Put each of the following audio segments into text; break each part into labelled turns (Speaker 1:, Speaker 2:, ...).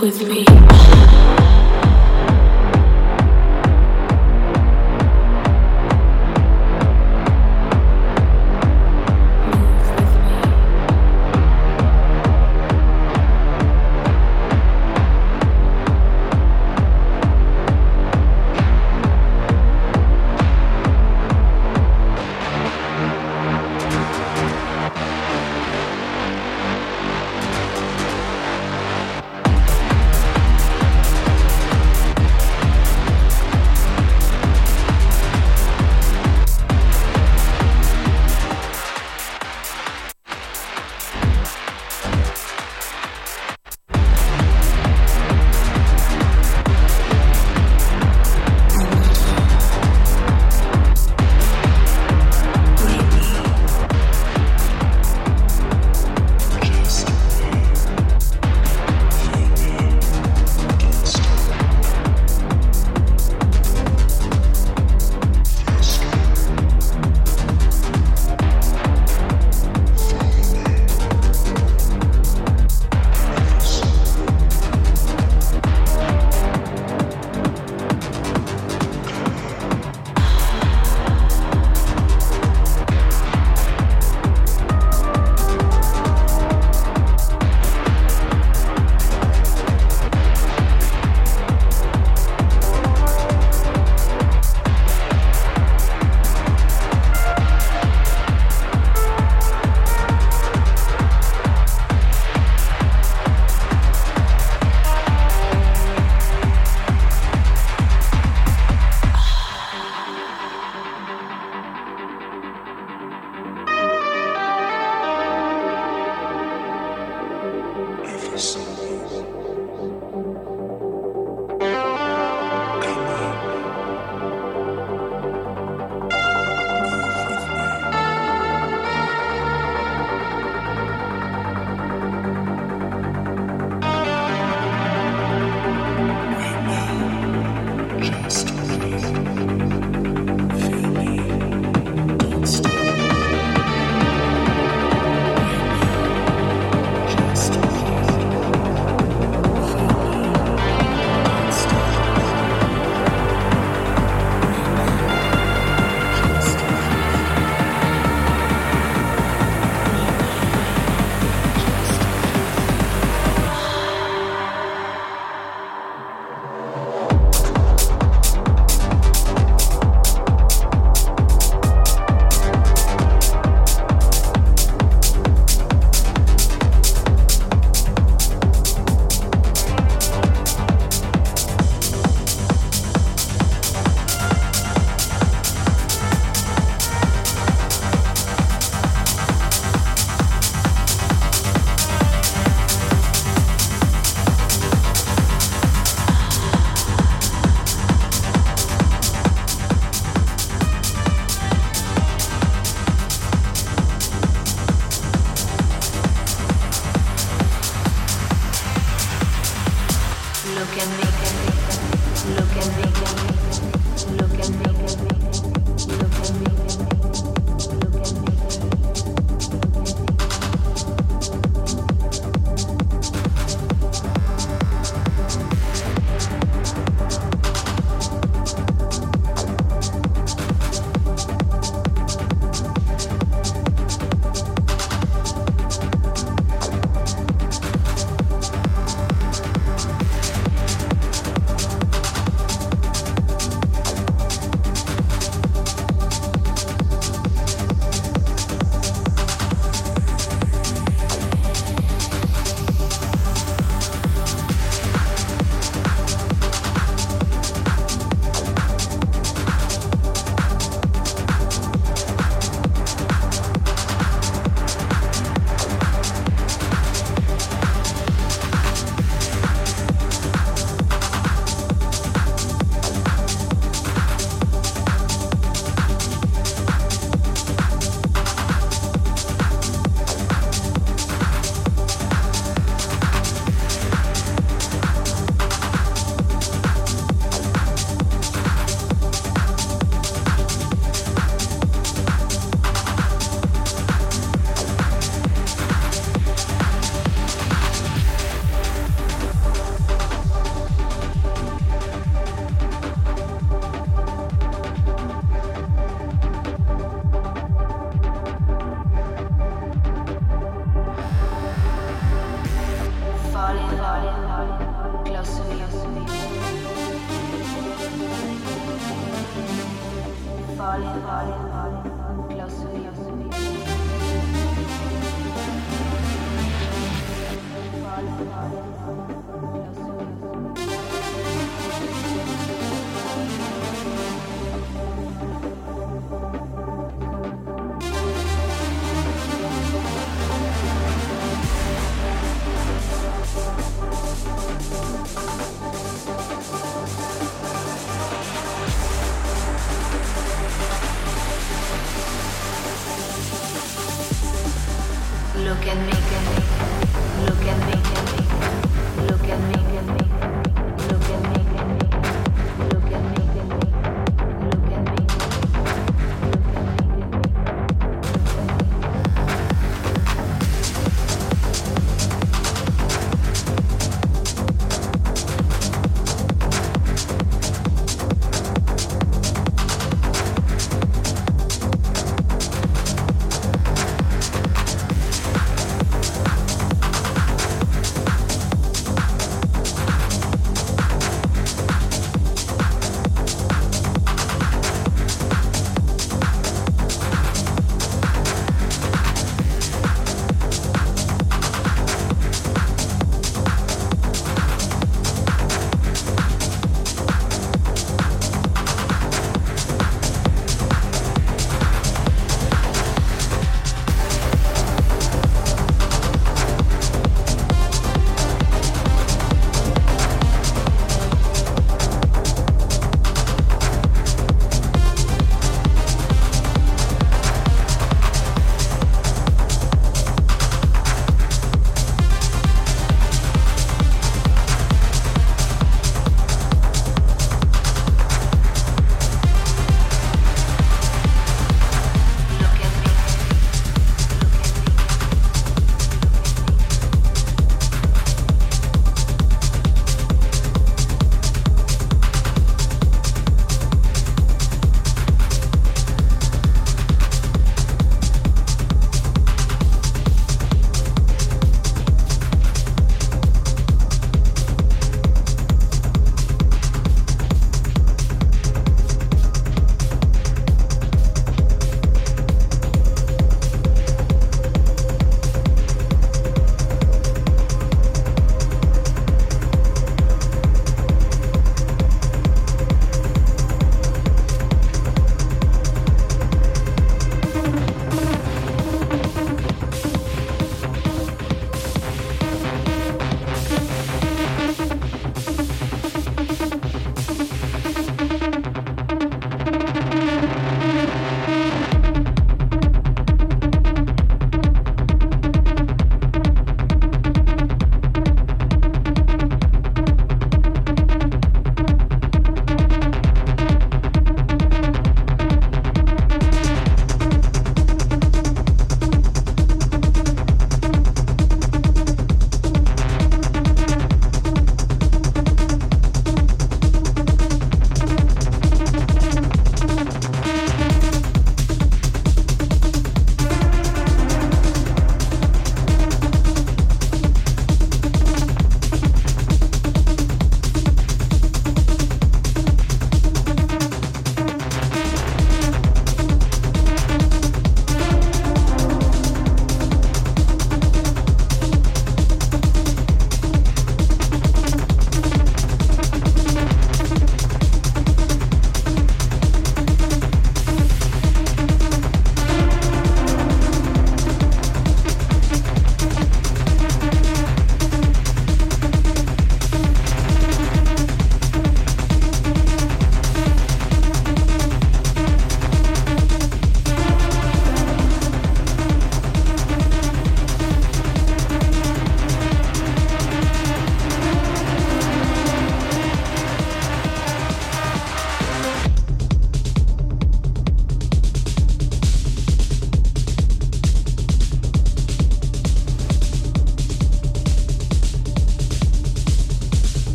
Speaker 1: with me.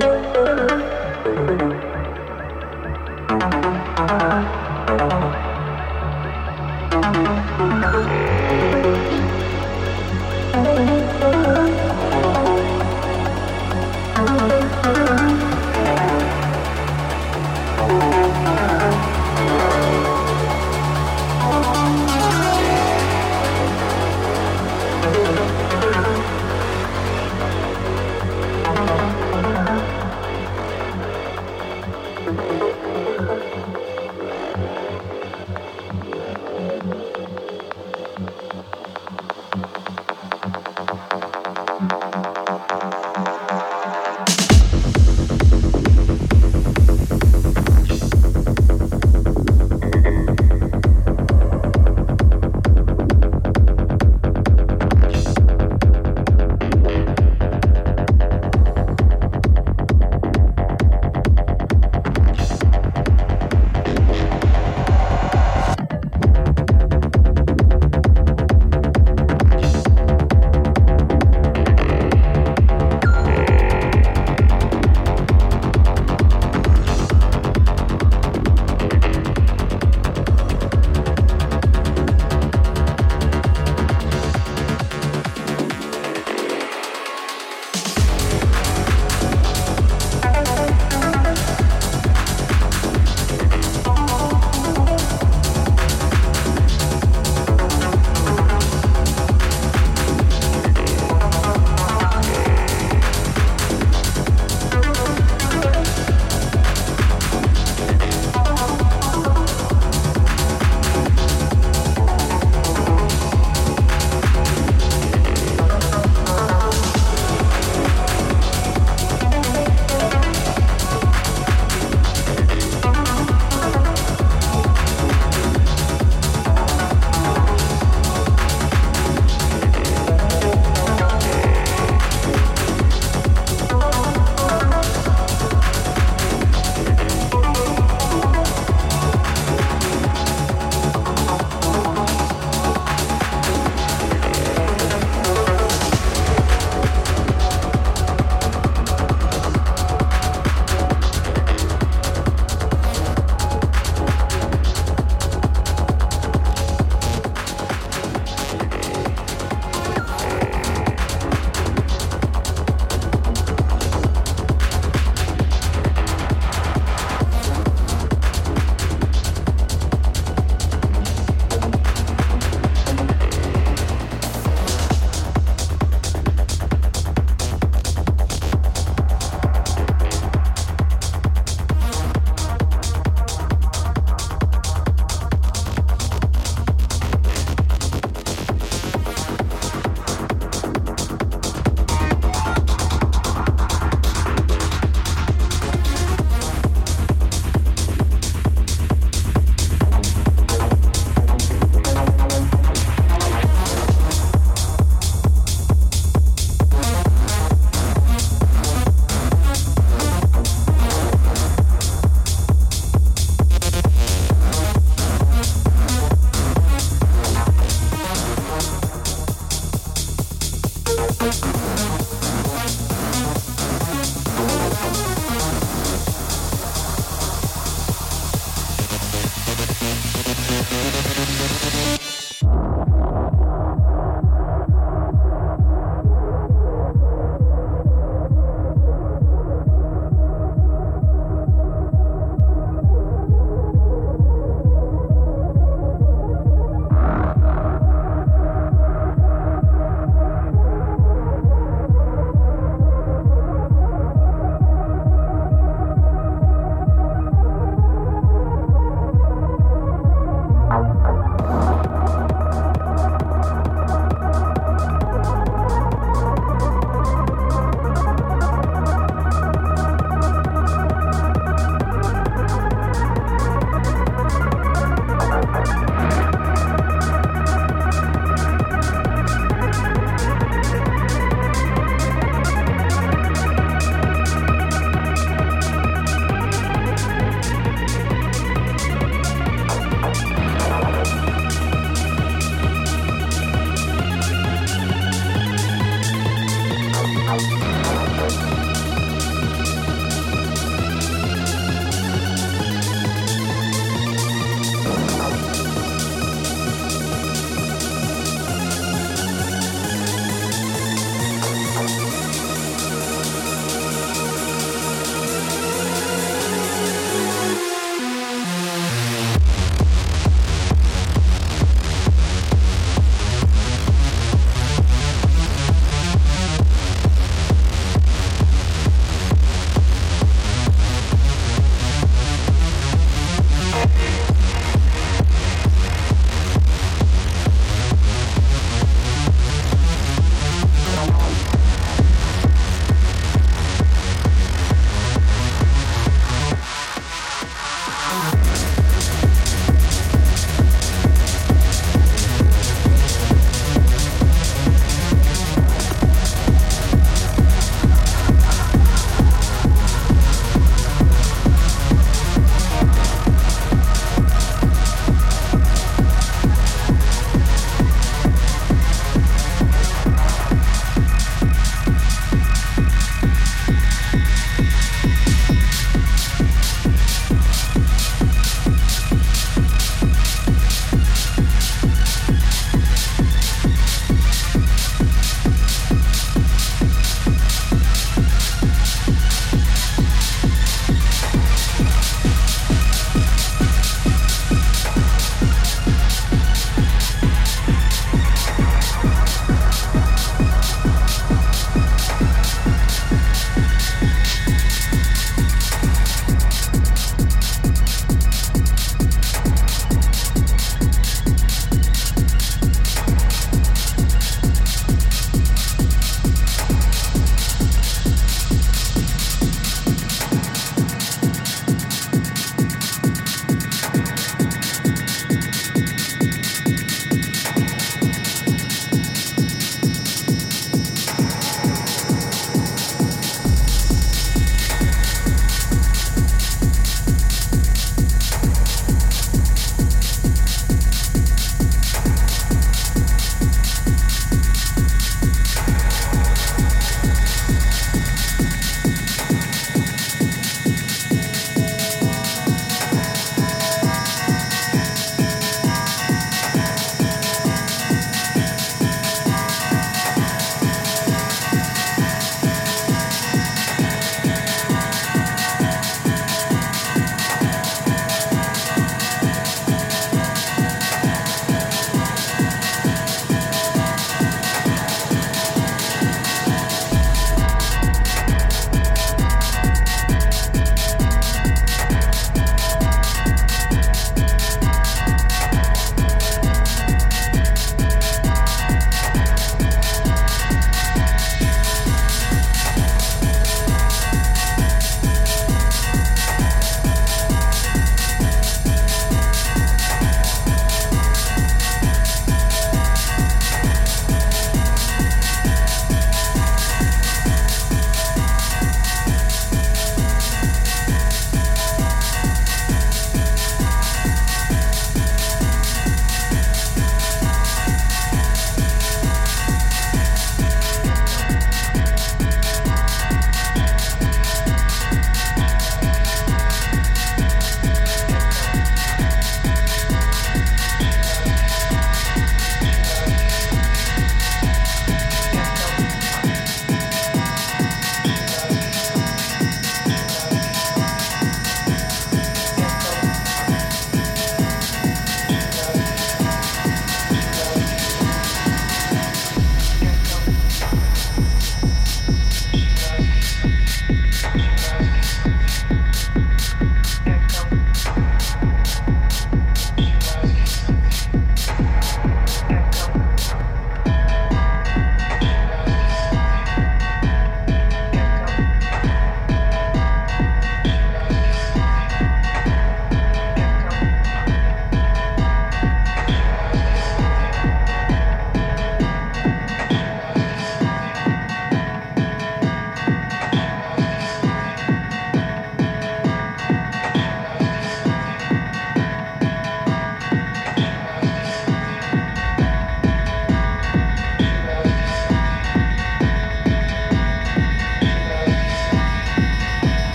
Speaker 2: Música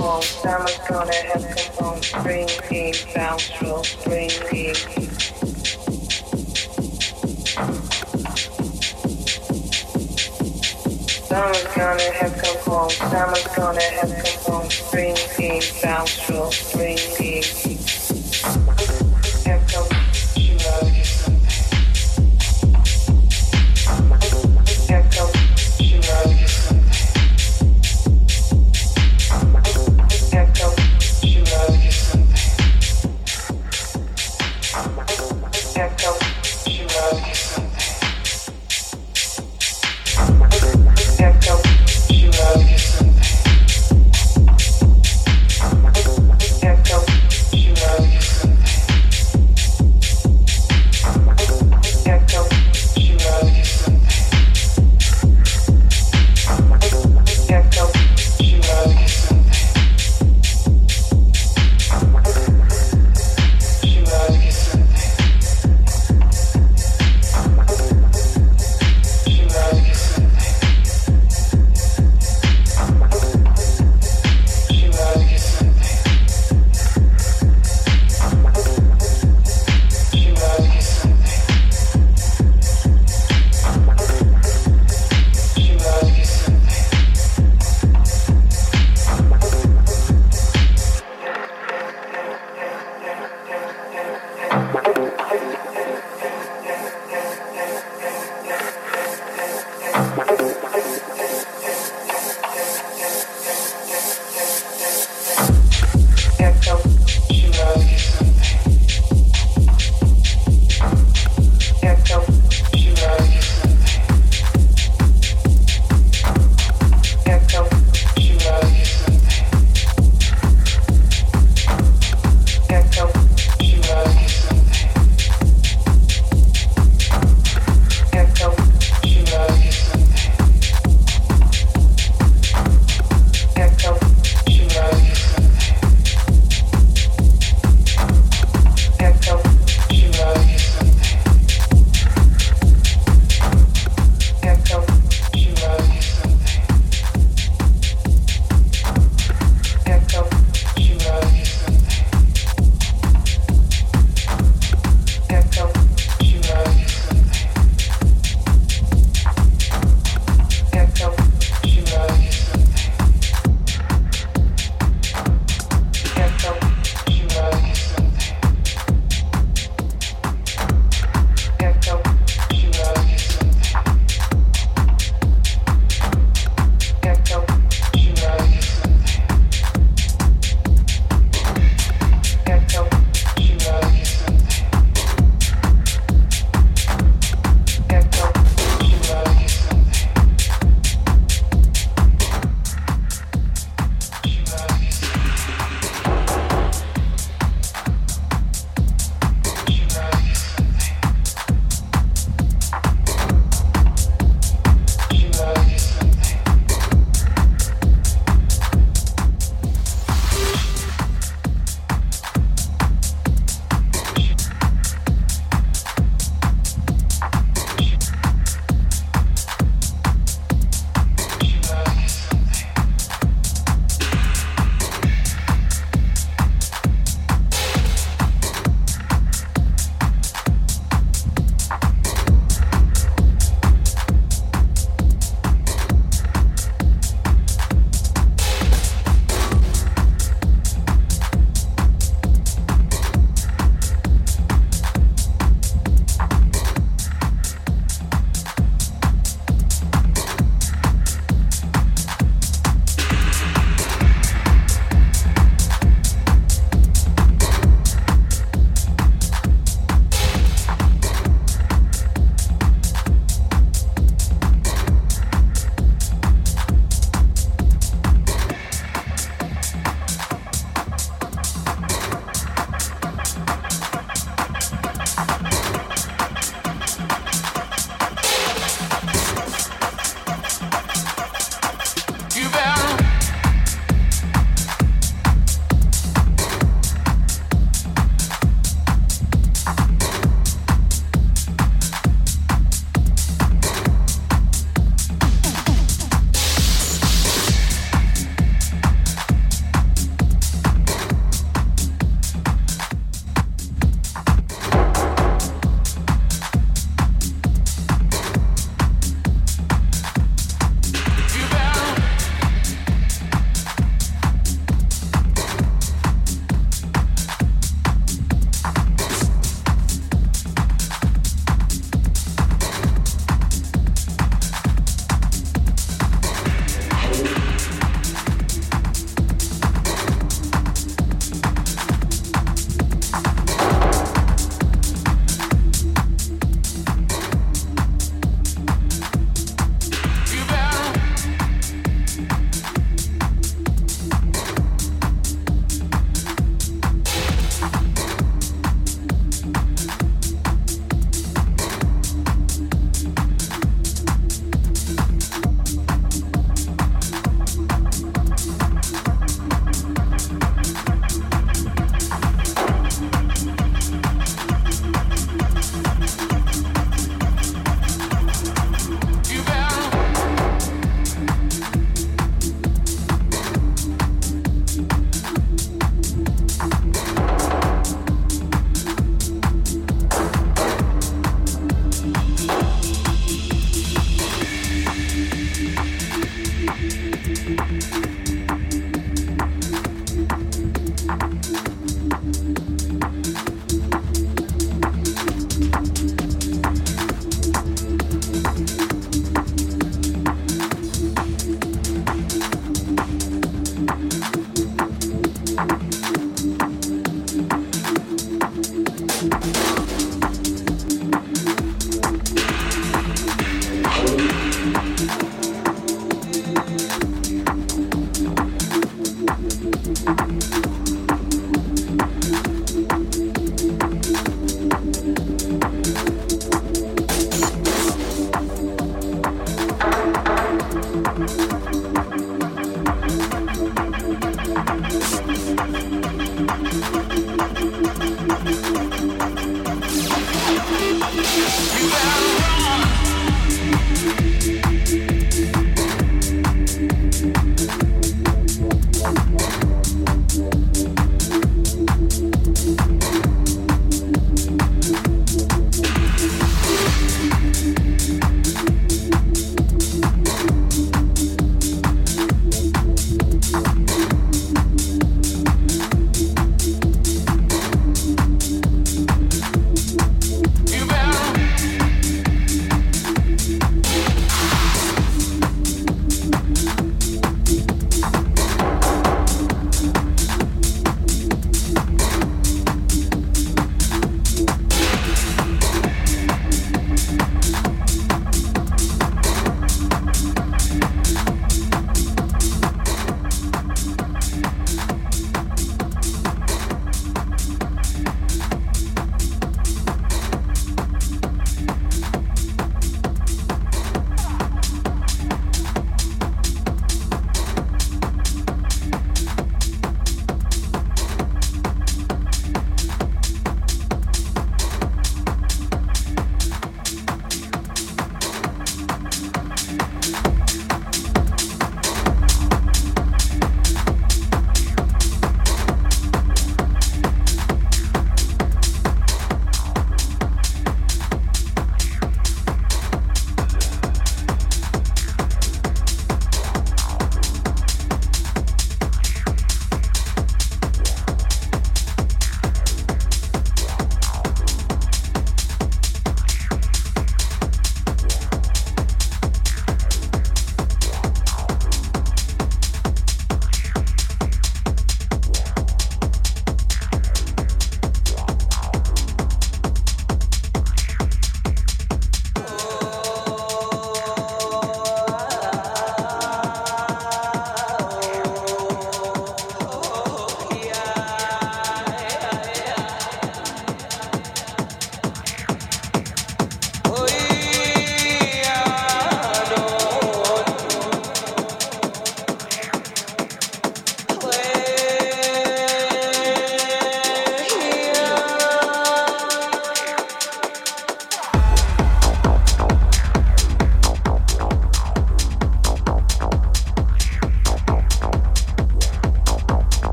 Speaker 2: home. Summer's gonna have come home. Spring king, bounce roll, spring king. Summer's gonna have come home. Summer's gonna have come home. Spring king, bounce roll, spring king.